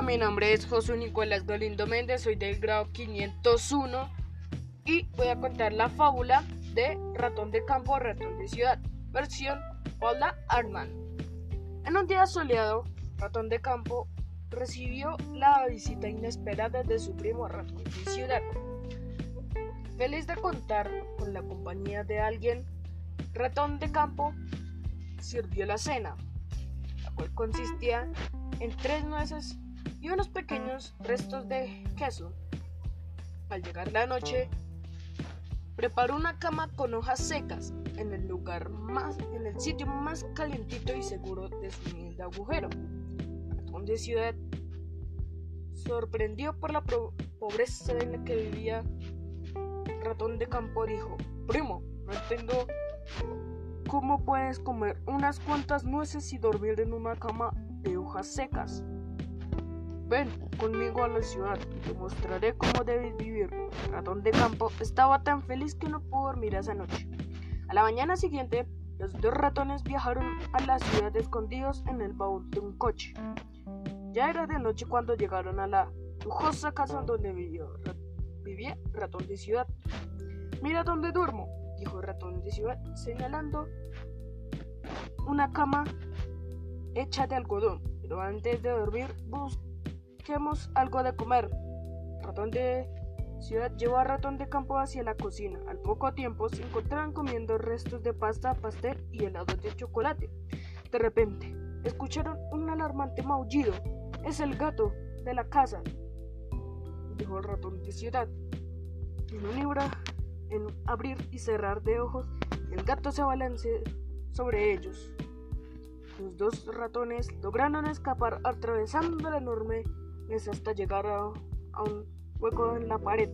mi nombre es José Nicolás Galindo Méndez, soy del grado 501 y voy a contar la fábula de Ratón de Campo, Ratón de Ciudad, versión Paula Artman. En un día soleado, Ratón de Campo recibió la visita inesperada de su primo Ratón de Ciudad. Feliz de contar con la compañía de alguien, Ratón de Campo sirvió la cena, la cual consistía en tres nueces y unos pequeños restos de queso. Al llegar la noche, preparó una cama con hojas secas en el lugar más, en el sitio más calientito y seguro de su humilde agujero. Ratón de ciudad, sorprendido por la pobreza en la que vivía, ratón de campo dijo, primo, no entiendo cómo puedes comer unas cuantas nueces y dormir en una cama de hojas secas. Ven conmigo a la ciudad te mostraré cómo debes vivir. Ratón de campo estaba tan feliz que no pudo dormir esa noche. A la mañana siguiente, los dos ratones viajaron a la ciudad escondidos en el baúl de un coche. Ya era de noche cuando llegaron a la lujosa casa donde vivió, vivía ratón de ciudad. Mira dónde duermo, dijo ratón de ciudad, señalando una cama hecha de algodón. Pero antes de dormir, busquemos algo de comer. Ratón de ciudad llevó a ratón de campo hacia la cocina. Al poco tiempo se encontraban comiendo restos de pasta, pastel y helados de chocolate. De repente, escucharon un alarmante maullido. Es el gato de la casa, dijo el ratón de ciudad. En un libro, en abrir y cerrar de ojos, el gato se balanceó sobre ellos. Los dos ratones lograron escapar atravesando la enorme mesa hasta llegar a, un hueco en la pared.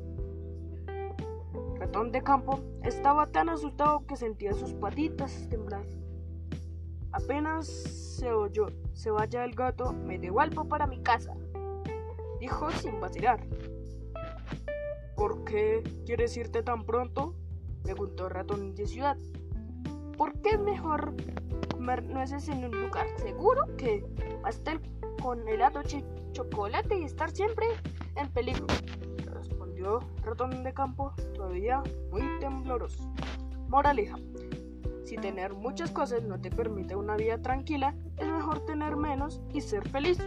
ratón de campo estaba tan asustado que sentía sus patitas temblar. Apenas se oyó, se vaya el gato, me devuelvo para mi casa, dijo sin vacilar. ¿Por qué quieres irte tan pronto? preguntó ratón de ciudad. ¿Por qué es mejor comer nueces en un lugar seguro que pastel con helado chocolate y estar siempre en peligro? Respondió ratón de campo, todavía muy tembloroso. Moraleja. Si tener muchas cosas no te permite una vida tranquila, es mejor tener menos y ser feliz.